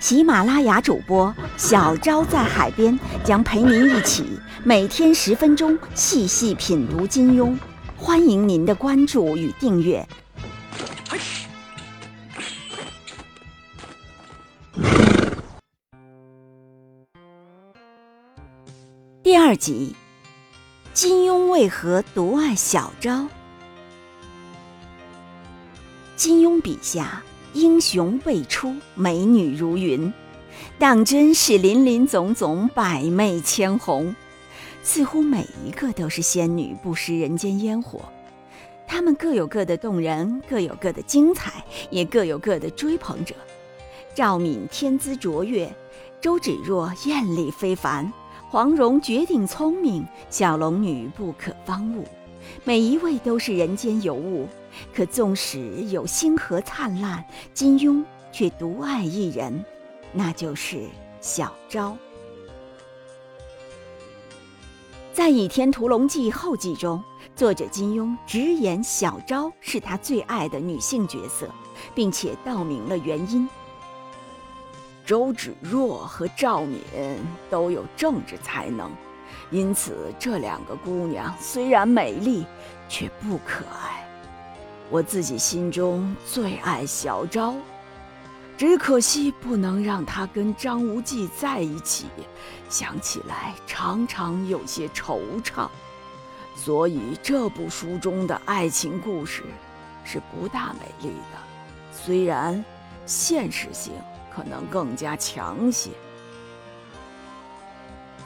喜马拉雅主播小昭在海边将陪您一起每天十分钟细细品读金庸，欢迎您的关注与订阅。第二集，金庸为何独爱小昭？金庸笔下。英雄辈出，美女如云，当真是林林总总，百媚千红，似乎每一个都是仙女，不食人间烟火。她们各有各的动人，各有各的精彩，也各有各的追捧者。赵敏天资卓越，周芷若艳丽非凡，黄蓉绝顶聪明，小龙女不可方物。每一位都是人间尤物，可纵使有星河灿烂，金庸却独爱一人，那就是小昭。在《倚天屠龙记》后记中，作者金庸直言小昭是他最爱的女性角色，并且道明了原因。周芷若和赵敏都有政治才能。因此，这两个姑娘虽然美丽，却不可爱。我自己心中最爱小昭，只可惜不能让她跟张无忌在一起，想起来常常有些惆怅。所以这部书中的爱情故事是不大美丽的，虽然现实性可能更加强些。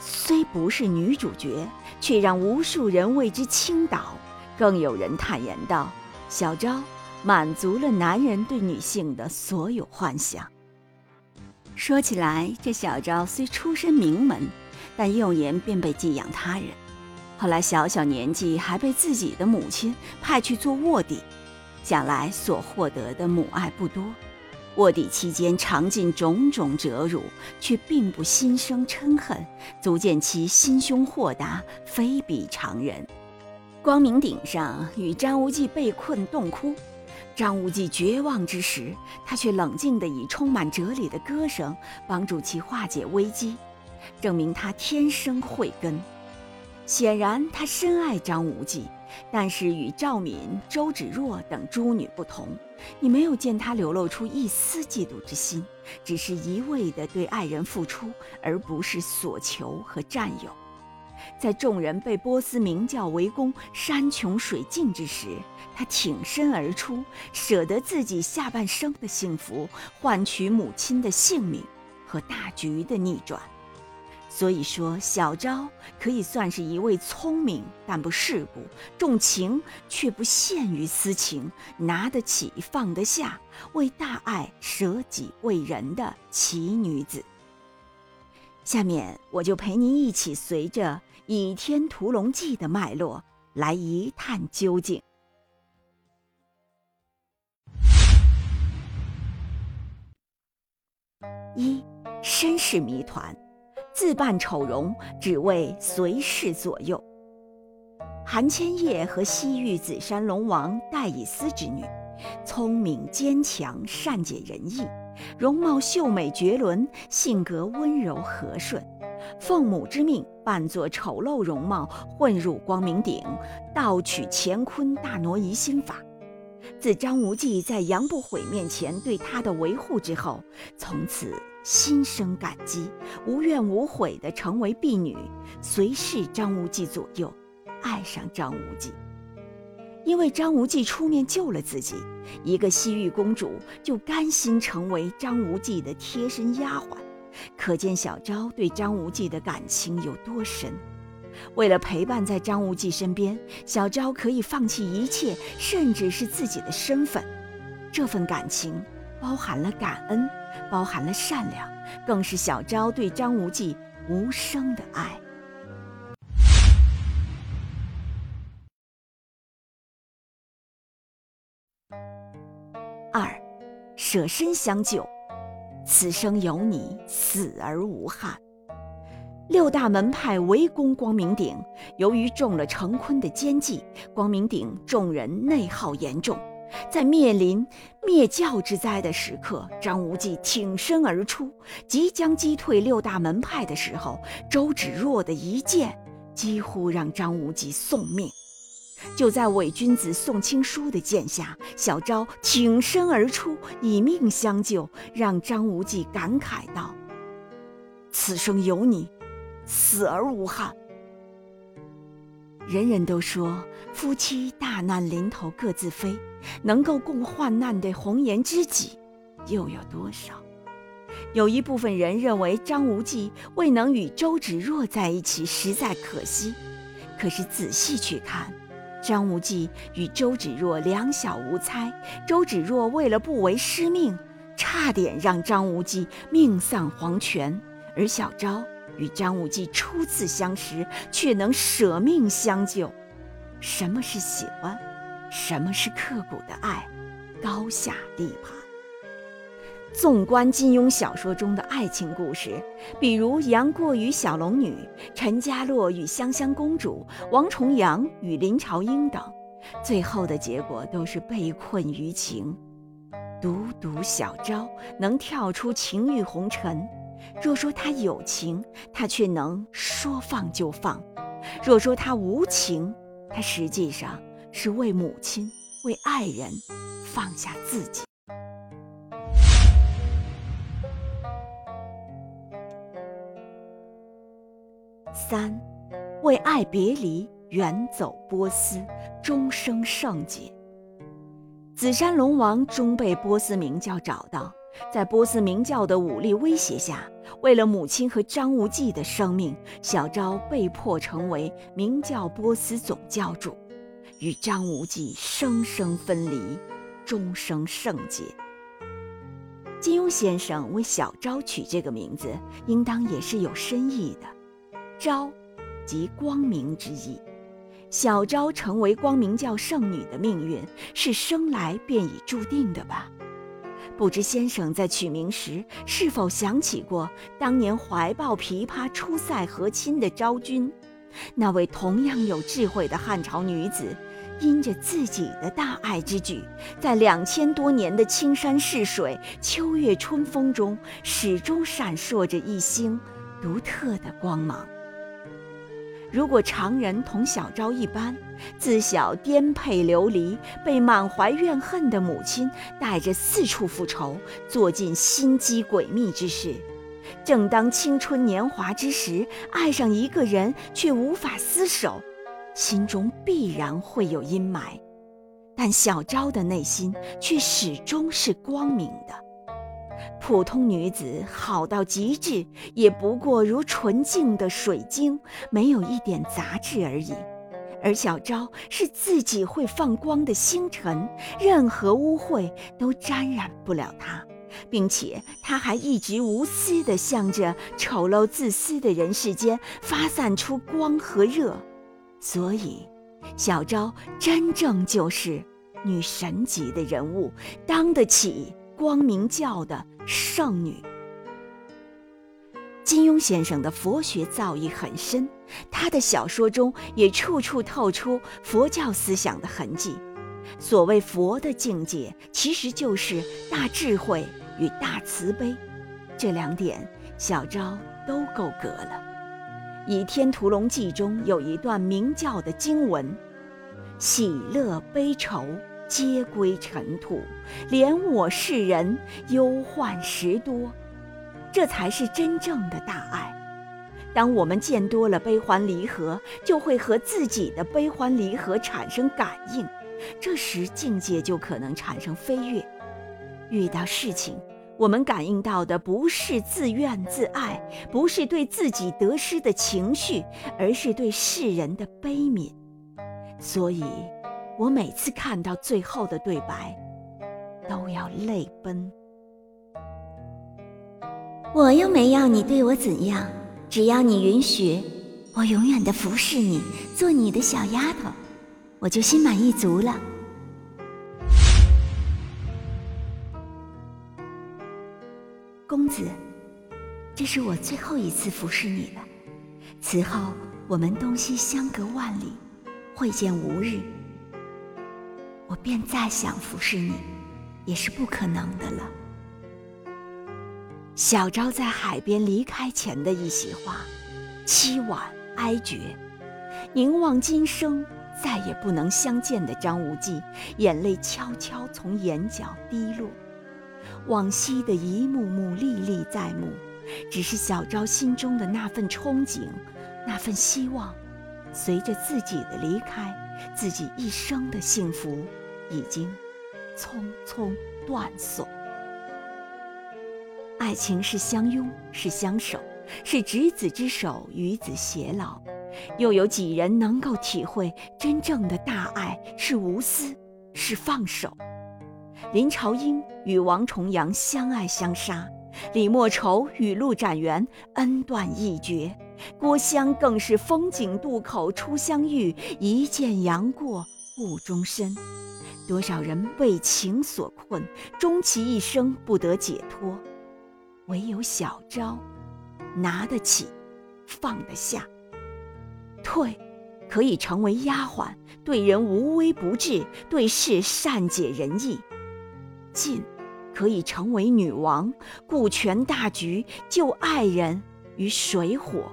虽不是女主角，却让无数人为之倾倒。更有人坦言道：“小昭满足了男人对女性的所有幻想。”说起来，这小昭虽出身名门，但幼年便被寄养他人，后来小小年纪还被自己的母亲派去做卧底，想来所获得的母爱不多。卧底期间尝尽种种折辱，却并不心生嗔恨，足见其心胸豁达，非比常人。光明顶上与张无忌被困洞窟，张无忌绝望之时，他却冷静地以充满哲理的歌声帮助其化解危机，证明他天生慧根。显然，他深爱张无忌。但是与赵敏、周芷若等诸女不同，你没有见他流露出一丝嫉妒之心，只是一味的对爱人付出，而不是所求和占有。在众人被波斯明教围攻、山穷水尽之时，她挺身而出，舍得自己下半生的幸福，换取母亲的性命和大局的逆转。所以说，小昭可以算是一位聪明但不世故、重情却不陷于私情、拿得起放得下、为大爱舍己为人的奇女子。下面我就陪您一起随着《倚天屠龙记》的脉络来一探究竟。一身世谜团。自扮丑容，只为随侍左右。韩千叶和西域紫山龙王戴以思之女，聪明坚强，善解人意，容貌秀美绝伦，性格温柔和顺。奉母之命，扮作丑陋容貌，混入光明顶，盗取乾坤大挪移心法。自张无忌在杨不悔面前对他的维护之后，从此。心生感激，无怨无悔地成为婢女，随侍张无忌左右，爱上张无忌。因为张无忌出面救了自己，一个西域公主就甘心成为张无忌的贴身丫鬟，可见小昭对张无忌的感情有多深。为了陪伴在张无忌身边，小昭可以放弃一切，甚至是自己的身份。这份感情。包含了感恩，包含了善良，更是小昭对张无忌无声的爱。舍身相救，此生有你，死而无憾。六大门派围攻光明顶，由于中了成昆的奸计，光明顶众人内耗严重。在面临灭教之灾的时刻，张无忌挺身而出，即将击退六大门派的时候，周芷若的一剑几乎让张无忌送命。就在伪君子宋青书的剑下，小昭挺身而出，以命相救，让张无忌感慨道：“此生有你，死而无憾。”人人都说夫妻大难临头各自飞，能够共患难的红颜知己又有多少？有一部分人认为张无忌未能与周芷若在一起实在可惜，可是仔细去看，张无忌与周芷若两小无猜，周芷若为了不违师命，差点让张无忌命丧黄泉，而小昭。与张无忌初次相识，却能舍命相救。什么是喜欢？什么是刻骨的爱？高下立判。纵观金庸小说中的爱情故事，比如杨过与小龙女、陈家洛与香香公主、王重阳与林朝英等，最后的结果都是被困于情。独独小昭能跳出情欲红尘。若说他有情，他却能说放就放；若说他无情，他实际上是为母亲、为爱人放下自己。三，为爱别离，远走波斯，终生圣洁。紫山龙王终被波斯明教找到。在波斯明教的武力威胁下，为了母亲和张无忌的生命，小昭被迫成为明教波斯总教主，与张无忌生生分离，终生圣洁。金庸先生为小昭取这个名字，应当也是有深意的。昭，即光明之意。小昭成为光明教圣女的命运，是生来便已注定的吧？不知先生在取名时是否想起过当年怀抱琵琶出塞和亲的昭君，那位同样有智慧的汉朝女子，因着自己的大爱之举，在两千多年的青山逝水、秋月春风中，始终闪烁着一星独特的光芒。如果常人同小昭一般，自小颠沛流离，被满怀怨恨的母亲带着四处复仇，做尽心机诡秘之事；正当青春年华之时，爱上一个人却无法厮守，心中必然会有阴霾。但小昭的内心却始终是光明的。普通女子好到极致，也不过如纯净的水晶，没有一点杂质而已。而小昭是自己会放光的星辰，任何污秽都沾染不了她，并且她还一直无私地向着丑陋自私的人世间发散出光和热。所以，小昭真正就是女神级的人物，当得起光明教的。圣女，金庸先生的佛学造诣很深，他的小说中也处处透出佛教思想的痕迹。所谓佛的境界，其实就是大智慧与大慈悲，这两点小昭都够格了。《倚天屠龙记》中有一段明教的经文：“喜乐悲愁。”皆归尘土，怜我世人忧患时多，这才是真正的大爱。当我们见多了悲欢离合，就会和自己的悲欢离合产生感应，这时境界就可能产生飞跃。遇到事情，我们感应到的不是自怨自艾，不是对自己得失的情绪，而是对世人的悲悯。所以。我每次看到最后的对白，都要泪奔。我又没要你对我怎样，只要你允许，我永远的服侍你，做你的小丫头，我就心满意足了。公子，这是我最后一次服侍你了，此后我们东西相隔万里，会见无日。我便再想服侍你，也是不可能的了。小昭在海边离开前的一席话，凄婉哀绝，凝望今生再也不能相见的张无忌，眼泪悄悄从眼角滴落。往昔的一幕幕历历在目，只是小昭心中的那份憧憬，那份希望，随着自己的离开，自己一生的幸福，已经匆匆断送。爱情是相拥，是相守，是执子之手，与子偕老。又有几人能够体会真正的大爱是无私，是放手？林朝英与王重阳相爱相杀，李莫愁与陆展元恩断义绝，郭襄更是风景渡口初相遇，一见杨过误终身。多少人为情所困，终其一生不得解脱。唯有小昭，拿得起，放得下。退，可以成为丫鬟，对人无微不至，对事善解人意；进，可以成为女王，顾全大局，救爱人于水火。